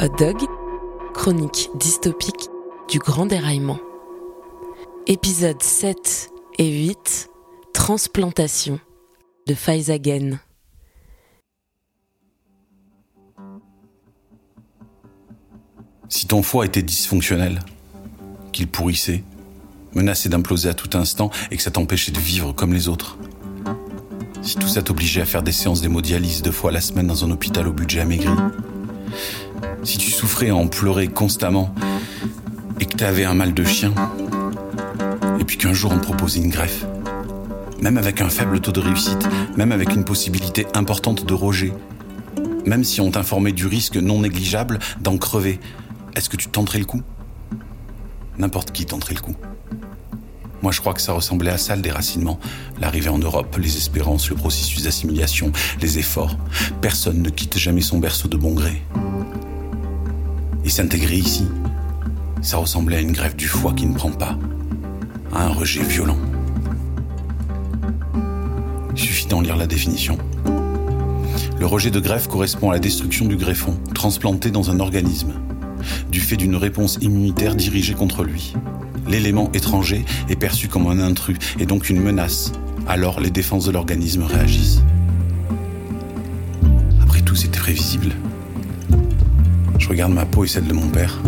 Hot Dog, chronique dystopique du grand déraillement. Épisodes 7 et 8, transplantation de Faizagen. Si ton foie était dysfonctionnel, qu'il pourrissait, menacé d'imploser à tout instant et que ça t'empêchait de vivre comme les autres, si tout ça t'obligeait à faire des séances d'hémodialyse deux fois la semaine dans un hôpital au budget amaigri, si tu souffrais en pleurer constamment et que t'avais un mal de chien, et puis qu'un jour on te proposait une greffe, même avec un faible taux de réussite, même avec une possibilité importante de rejet, même si on t'informait du risque non négligeable d'en crever, est-ce que tu tenterais le coup? N'importe qui tenterait le coup. Moi, je crois que ça ressemblait à ça le déracinement. L'arrivée en Europe, les espérances, le processus d'assimilation, les efforts. Personne ne quitte jamais son berceau de bon gré. Et s'intégrer ici, ça ressemblait à une grève du foie qui ne prend pas, à un rejet violent. Il suffit d'en lire la définition. Le rejet de greffe correspond à la destruction du greffon, transplanté dans un organisme, du fait d'une réponse immunitaire dirigée contre lui l'élément étranger est perçu comme un intrus et donc une menace. Alors les défenses de l'organisme réagissent. Après tout, c'était prévisible. Je regarde ma peau et celle de mon père.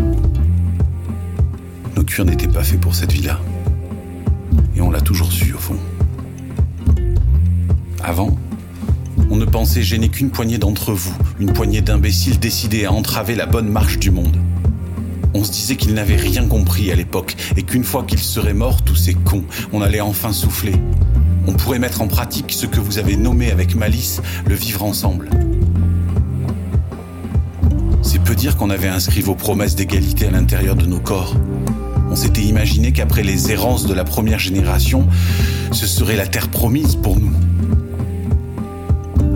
Nos cuirs n'étaient pas faits pour cette vie-là. Et on l'a toujours su au fond. Avant, on ne pensait gêner qu'une poignée d'entre vous, une poignée d'imbéciles décidés à entraver la bonne marche du monde. On se disait qu'ils n'avaient rien compris à l'époque et qu'une fois qu'ils seraient morts, tous ces cons, on allait enfin souffler. On pourrait mettre en pratique ce que vous avez nommé avec malice le vivre ensemble. C'est peu dire qu'on avait inscrit vos promesses d'égalité à l'intérieur de nos corps. On s'était imaginé qu'après les errances de la première génération, ce serait la terre promise pour nous.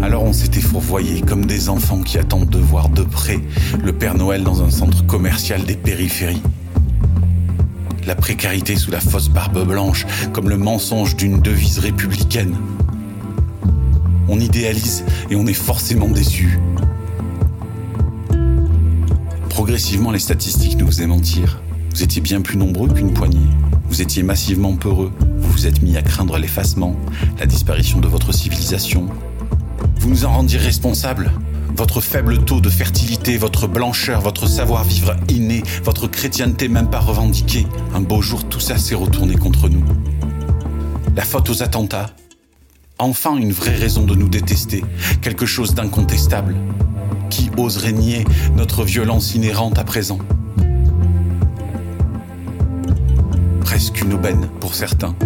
Alors on s'était fourvoyé comme des enfants qui attendent de voir de près le Père Noël dans un centre commercial des périphéries. La précarité sous la fausse barbe blanche, comme le mensonge d'une devise républicaine. On idéalise et on est forcément déçu. Progressivement, les statistiques nous faisaient mentir. Vous étiez bien plus nombreux qu'une poignée. Vous étiez massivement peureux. Vous vous êtes mis à craindre l'effacement, la disparition de votre civilisation, vous nous en rendiez responsables. Votre faible taux de fertilité, votre blancheur, votre savoir-vivre inné, votre chrétienté même pas revendiquée. Un beau jour, tout ça s'est retourné contre nous. La faute aux attentats. Enfin une vraie raison de nous détester. Quelque chose d'incontestable. Qui oserait nier notre violence inhérente à présent Presque une aubaine pour certains.